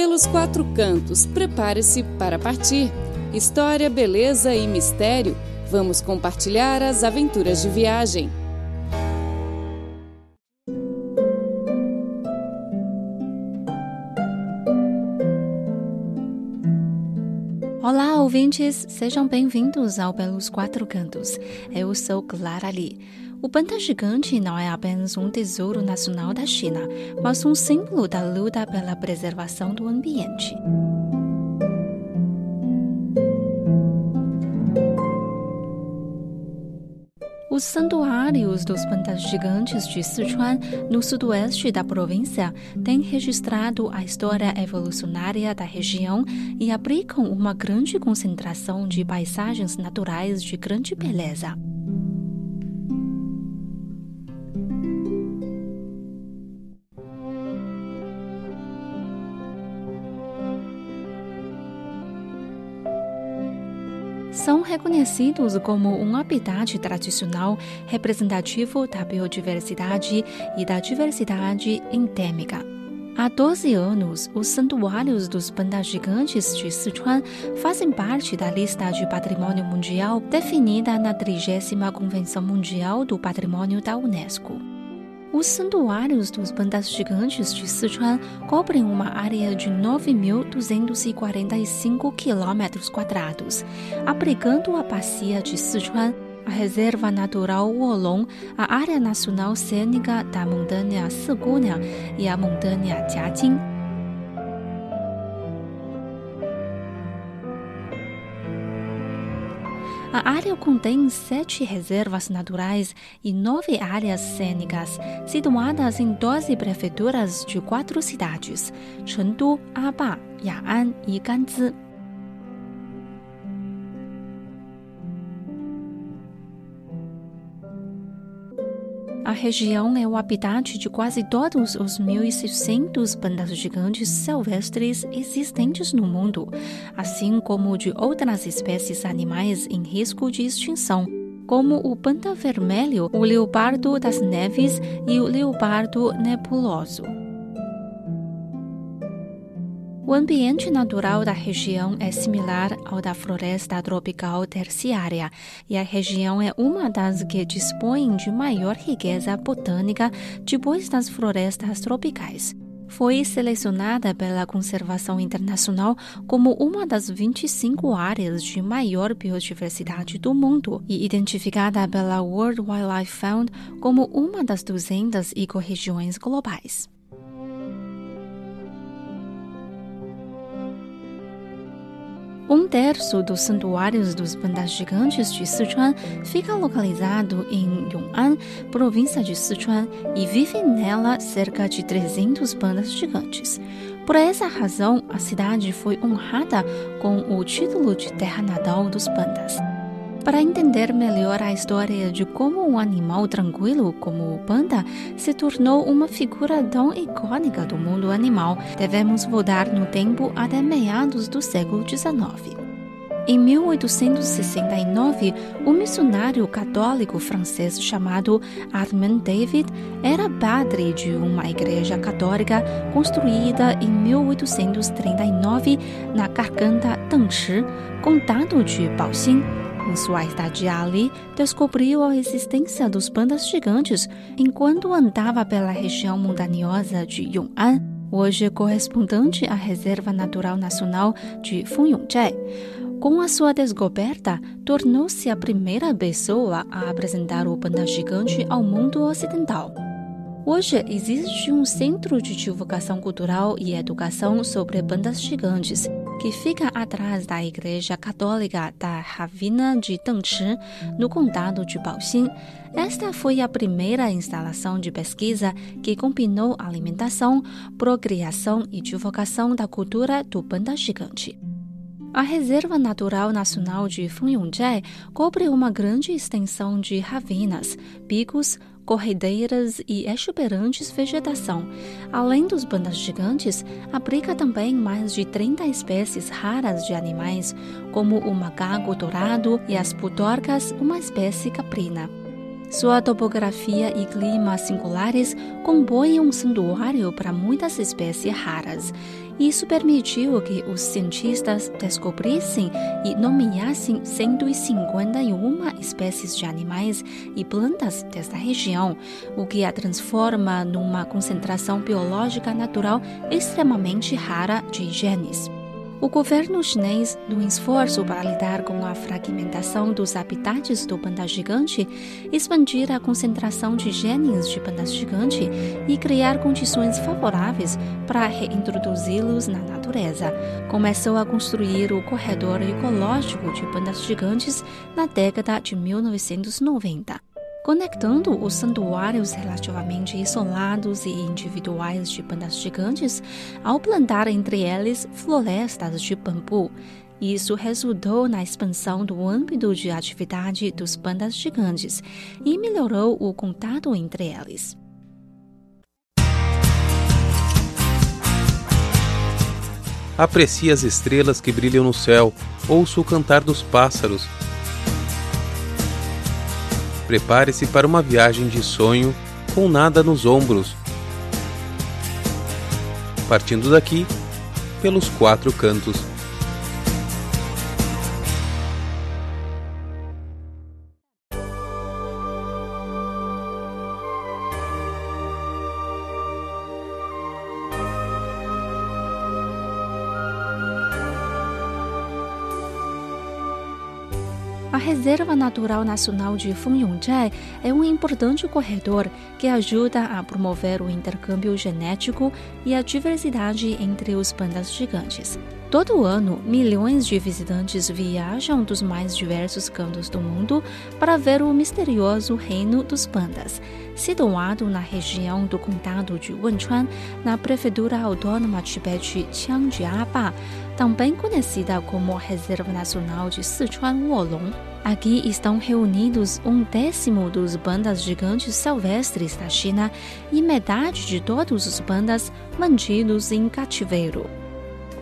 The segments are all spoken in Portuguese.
pelos quatro cantos, prepare-se para partir. História, beleza e mistério. Vamos compartilhar as aventuras de viagem. Olá, ouvintes! Sejam bem-vindos ao Pelos Quatro Cantos. Eu sou Clara Lee. O panda gigante não é apenas um tesouro nacional da China, mas um símbolo da luta pela preservação do ambiente. Os santuários dos pandas gigantes de Sichuan, no sudoeste da província, têm registrado a história evolucionária da região e abrigam uma grande concentração de paisagens naturais de grande beleza. Reconhecidos como um habitat tradicional representativo da biodiversidade e da diversidade endêmica. Há 12 anos, os santuários dos pandas gigantes de Sichuan fazem parte da lista de patrimônio mundial definida na 30 Convenção Mundial do Patrimônio da Unesco. Os santuários dos pandas gigantes de Sichuan cobrem uma área de 9.245 quilômetros quadrados, abrigando a bacia de Sichuan, a Reserva Natural Wolong, a Área Nacional Cênica da Montanha Segunya e a Montanha Jiajing. A área contém sete reservas naturais e nove áreas cênicas, situadas em doze prefeituras de quatro cidades: Chengdu, Aba, Ya'an e Ganzi. A região é o habitat de quase todos os 1.600 pandas gigantes silvestres existentes no mundo, assim como de outras espécies animais em risco de extinção, como o panda vermelho, o leopardo das neves e o leopardo nebuloso. O ambiente natural da região é similar ao da floresta tropical terciária, e a região é uma das que dispõem de maior riqueza botânica depois das florestas tropicais. Foi selecionada pela Conservação Internacional como uma das 25 áreas de maior biodiversidade do mundo e identificada pela World Wildlife Fund como uma das 200 ecorregiões globais. Um terço dos santuários dos pandas gigantes de Sichuan fica localizado em Yong'an, província de Sichuan, e vivem nela cerca de 300 pandas gigantes. Por essa razão, a cidade foi honrada com o título de terra natal dos pandas. Para entender melhor a história de como um animal tranquilo como o panda se tornou uma figura tão icônica do mundo animal, devemos voltar no tempo até meados do século XIX. Em 1869, um missionário católico francês chamado Armand David era padre de uma igreja católica construída em 1839 na garganta Dengshi, condado de Baoxing em sua estadia ali, descobriu a existência dos pandas gigantes enquanto andava pela região montanhosa de Yong'an, hoje correspondente à Reserva Natural Nacional de Fengyunzhai. Com a sua descoberta, tornou-se a primeira pessoa a apresentar o panda gigante ao mundo ocidental. Hoje existe um centro de divulgação cultural e educação sobre pandas gigantes que fica atrás da Igreja Católica da Ravina de Dengchi, no condado de Baoxing. Esta foi a primeira instalação de pesquisa que combinou alimentação, procriação e divulgação da cultura do panda gigante. A Reserva Natural Nacional de Fengyunzhai cobre uma grande extensão de ravinas, picos, corredeiras e exuberantes vegetação. Além dos bandas gigantes, abriga também mais de 30 espécies raras de animais, como o macaco dourado e as putorcas, uma espécie caprina. Sua topografia e clima singulares compõem um santuário para muitas espécies raras Isso permitiu que os cientistas descobrissem e nomeassem 151 espécies de animais e plantas desta região, o que a transforma numa concentração biológica natural extremamente rara de genes. O governo chinês, no esforço para lidar com a fragmentação dos habitats do panda gigante, expandir a concentração de genes de panda gigante e criar condições favoráveis para reintroduzi-los na natureza, começou a construir o corredor ecológico de pandas gigantes na década de 1990 conectando os santuários relativamente isolados e individuais de pandas gigantes ao plantar entre eles florestas de bambu. Isso resultou na expansão do âmbito de atividade dos pandas gigantes e melhorou o contato entre eles. Aprecie as estrelas que brilham no céu, ouça o cantar dos pássaros Prepare-se para uma viagem de sonho com nada nos ombros. Partindo daqui, pelos quatro cantos. Reserva Natural Nacional de Fengyongzhai é um importante corredor que ajuda a promover o intercâmbio genético e a diversidade entre os pandas gigantes. Todo ano, milhões de visitantes viajam dos mais diversos cantos do mundo para ver o misterioso reino dos pandas, situado na região do condado de Wenchuan, na prefeitura autônoma tibete Changjiaba, também conhecida como Reserva Nacional de Sichuan Wolong. Aqui estão reunidos um décimo dos bandas gigantes silvestres da China e metade de todos os bandas mantidos em cativeiro.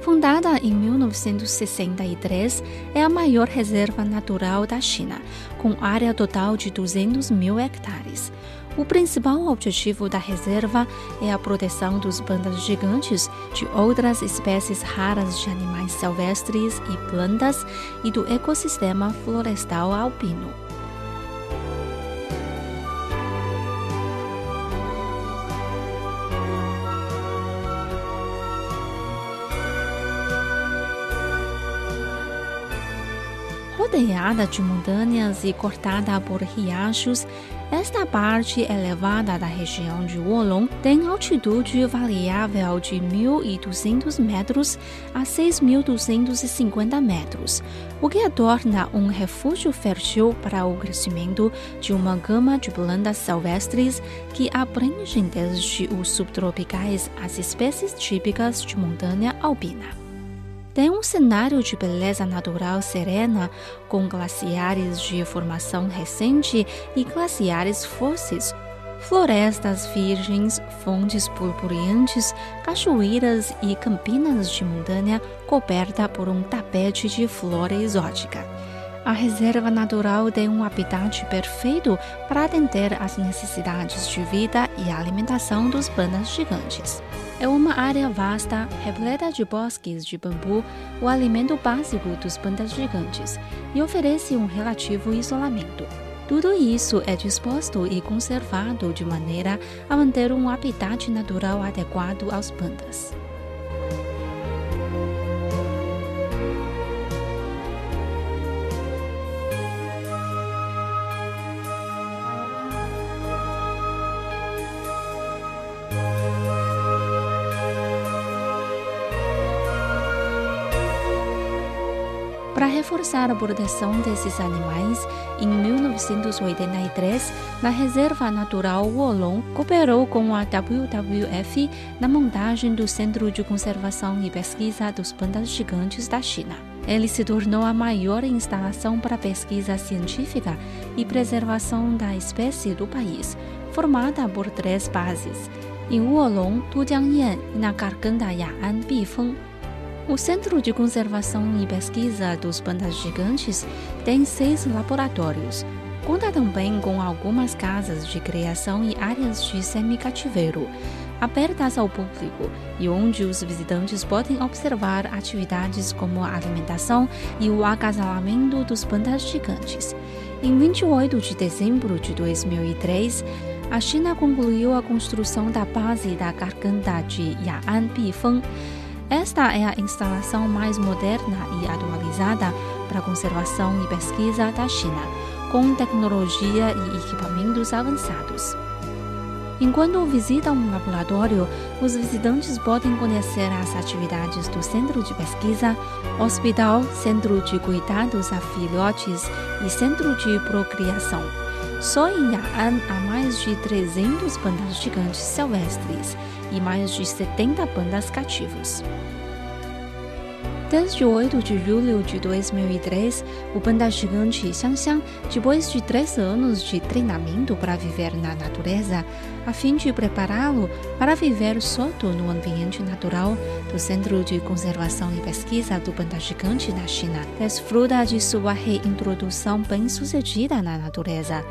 Fundada em 1963, é a maior reserva natural da China, com área total de 200 mil hectares. O principal objetivo da reserva é a proteção dos pandas gigantes, de outras espécies raras de animais silvestres e plantas e do ecossistema florestal alpino. rodeada de montanhas e cortada por riachos, esta parte elevada da região de Wolong tem altitude variável de 1.200 metros a 6.250 metros, o que a torna um refúgio fértil para o crescimento de uma gama de plantas silvestres que abrangem desde os subtropicais às espécies típicas de montanha alpina tem um cenário de beleza natural serena, com glaciares de formação recente e glaciares fósseis, florestas virgens, fontes purpureantes, cachoeiras e campinas de montanha coberta por um tapete de flora exótica. A reserva natural tem um habitat perfeito para atender às necessidades de vida e alimentação dos pandas gigantes. É uma área vasta, repleta de bosques de bambu, o alimento básico dos pandas gigantes, e oferece um relativo isolamento. Tudo isso é disposto e conservado de maneira a manter um habitat natural adequado aos pandas. Reforçar a proteção desses animais, em 1983, na Reserva Natural Wolong cooperou com a WWF na montagem do Centro de Conservação e Pesquisa dos Pandas Gigantes da China. Ele se tornou a maior instalação para pesquisa científica e preservação da espécie do país, formada por três bases, em Wolong, Tujiangyan e na Garganta Ya'an Bifeng. O Centro de Conservação e Pesquisa dos Pandas Gigantes tem seis laboratórios. Conta também com algumas casas de criação e áreas de semicativeiro. abertas ao público e onde os visitantes podem observar atividades como a alimentação e o agasalamento dos pandas gigantes. Em 28 de dezembro de 2003, a China concluiu a construção da base da garganta de Ya'an Bifeng. Esta é a instalação mais moderna e atualizada para conservação e pesquisa da China, com tecnologia e equipamentos avançados. Enquanto visitam um laboratório, os visitantes podem conhecer as atividades do Centro de Pesquisa, Hospital, Centro de Cuidados a Filhotes e Centro de Procriação. Só em Ya'an há mais de 300 pandas gigantes silvestres e mais de 70 pandas cativos. Desde 8 de julho de 2003, o panda gigante Xiangxiang, depois de três anos de treinamento para viver na natureza, a fim de prepará-lo para viver solto no ambiente natural do Centro de Conservação e Pesquisa do Panda Gigante na China, desfruta de sua reintrodução bem-sucedida na natureza.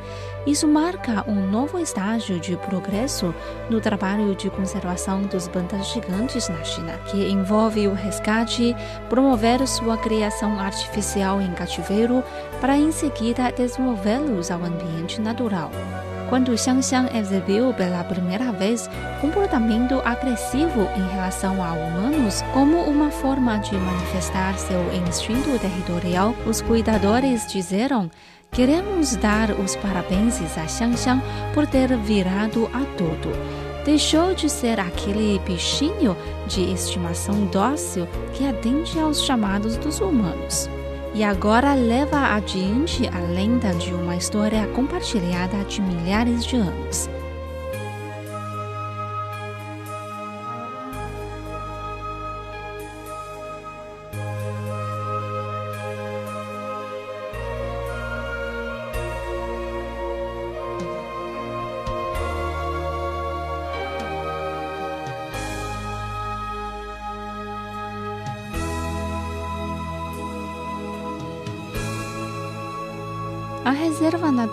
Isso marca um novo estágio de progresso no trabalho de conservação dos pandas gigantes na China, que envolve o resgate, promover sua criação artificial em cativeiro para em seguida desenvolvê-los ao ambiente natural. Quando Xiangxiang exibiu pela primeira vez comportamento agressivo em relação a humanos como uma forma de manifestar seu instinto territorial, os cuidadores disseram Queremos dar os parabéns a Xiangxiang por ter virado adulto. Deixou de ser aquele bichinho de estimação dócil que atende aos chamados dos humanos e agora leva adiante a lenda de uma história compartilhada de milhares de anos.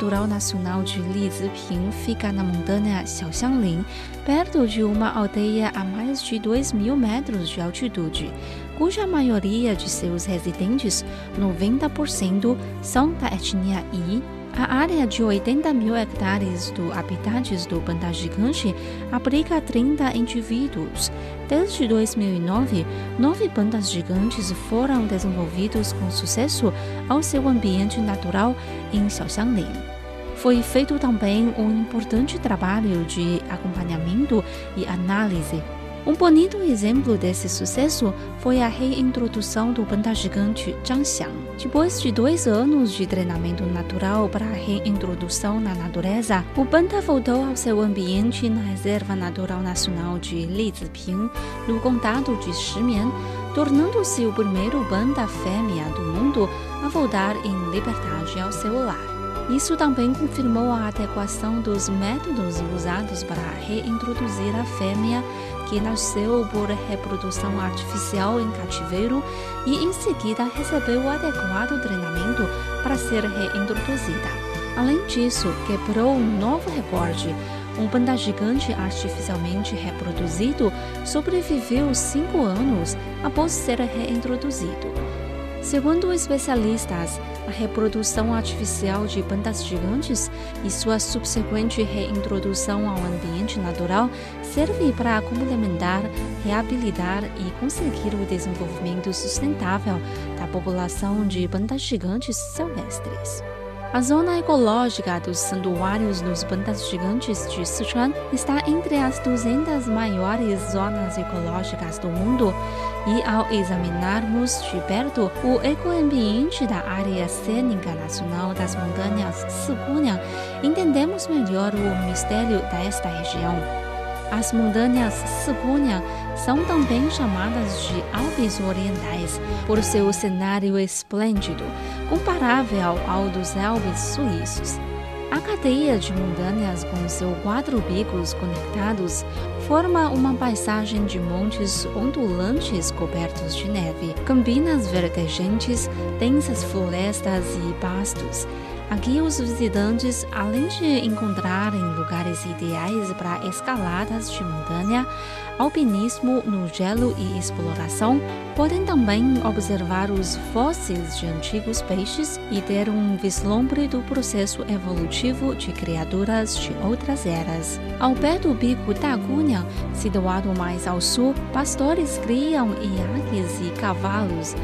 Natural Nacional de Liziping fica na montanha Xiaoxianglin, perto de uma aldeia a mais de 2 mil metros de altitude, cuja maioria de seus residentes, 90%, são da etnia Yi a área de 80 mil hectares do habitats do panda gigante abriga 30 indivíduos. Desde 2009, nove pandas gigantes foram desenvolvidos com sucesso ao seu ambiente natural em Xiaoxianglin. Foi feito também um importante trabalho de acompanhamento e análise um bonito exemplo desse sucesso foi a reintrodução do panda gigante Zhangxiang. Depois de dois anos de treinamento natural para a reintrodução na natureza, o panda voltou ao seu ambiente na Reserva Natural Nacional de Liziping, no condado de Shimian, tornando-se o primeiro panda fêmea do mundo a voltar em liberdade ao seu lar. Isso também confirmou a adequação dos métodos usados para reintroduzir a fêmea que nasceu por reprodução artificial em cativeiro e em seguida recebeu o adequado treinamento para ser reintroduzida. Além disso, quebrou um novo recorde. Um panda gigante artificialmente reproduzido sobreviveu cinco anos após ser reintroduzido. Segundo especialistas, a reprodução artificial de pandas gigantes e sua subsequente reintrodução ao ambiente natural serve para complementar, reabilitar e conseguir o desenvolvimento sustentável da população de pandas gigantes silvestres. A zona ecológica dos santuários dos pandas gigantes de Sichuan está entre as 200 maiores zonas ecológicas do mundo e ao examinarmos de perto o ecoambiente da área cênica nacional das montanhas Siguniang, entendemos melhor o mistério desta região. As montanhas Siguniang são também chamadas de Alpes Orientais por seu cenário esplêndido, comparável ao dos Alpes suíços. A cadeia de montanhas com seus quatro picos conectados forma uma paisagem de montes ondulantes cobertos de neve, campinas verdejante, densas florestas e pastos, Aqui, os visitantes, além de encontrarem lugares ideais para escaladas de montanha, alpinismo no gelo e exploração, podem também observar os fósseis de antigos peixes e ter um vislumbre do processo evolutivo de criaturas de outras eras. Ao pé do Bico da Cunha, situado mais ao sul, pastores criam iaques e cavalos.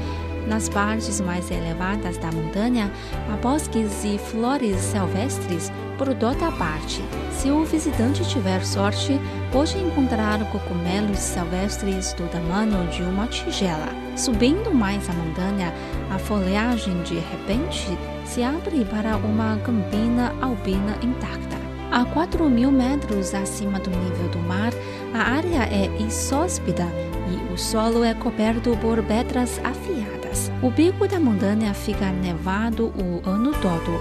Nas partes mais elevadas da montanha, há bosques e flores silvestres por toda a parte. Se o visitante tiver sorte, pode encontrar cogumelos silvestres do tamanho de uma tigela. Subindo mais a montanha, a folhagem de repente se abre para uma campina albina intacta. A 4 mil metros acima do nível do mar, a área é inóspita e o solo é coberto por pedras afiadas. O bico da montanha fica nevado o ano todo.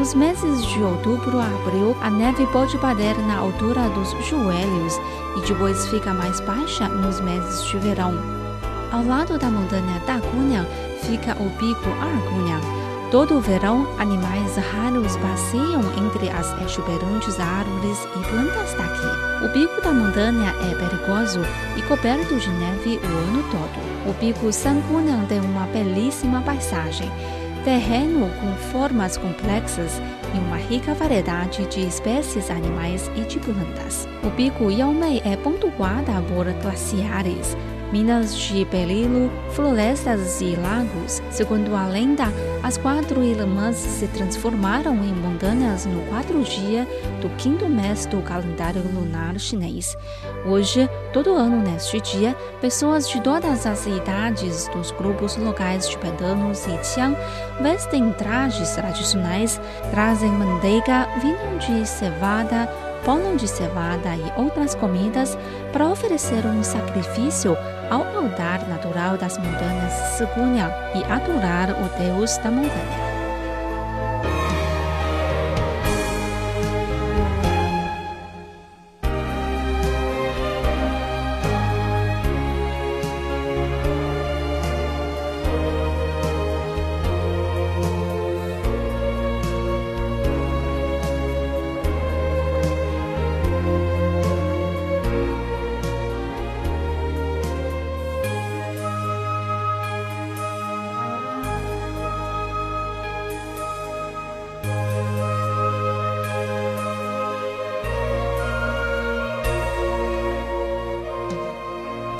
Nos meses de outubro a abril, a neve pode bater na altura dos joelhos e depois fica mais baixa nos meses de verão. Ao lado da montanha da Cunha fica o pico Argunha Todo o verão, animais raros passeiam entre as exuberantes árvores e plantas daqui. O pico da montanha é perigoso e coberto de neve o ano todo. O pico Sangunang tem uma belíssima paisagem, terreno com formas complexas e uma rica variedade de espécies animais e de plantas. O pico Yaomei é pontuada por glaciares, minas de berilo, florestas e lagos. Segundo a lenda, as quatro irmãs se transformaram em montanhas no quarto dia do quinto mês do calendário lunar chinês. Hoje, todo ano neste dia, pessoas de todas as idades dos grupos locais tibetanos e Qiang vestem trajes tradicionais, trazem manteiga, vinho de cevada, pão de cevada e outras comidas para oferecer um sacrifício ao altar natural das montanhas Segunya e adorar o deus da montanha.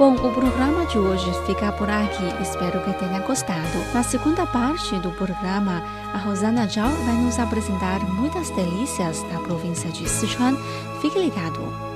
Bom, o programa de hoje fica por aqui. Espero que tenha gostado. Na segunda parte do programa, a Rosana Zhao vai nos apresentar muitas delícias da província de Sichuan. Fique ligado.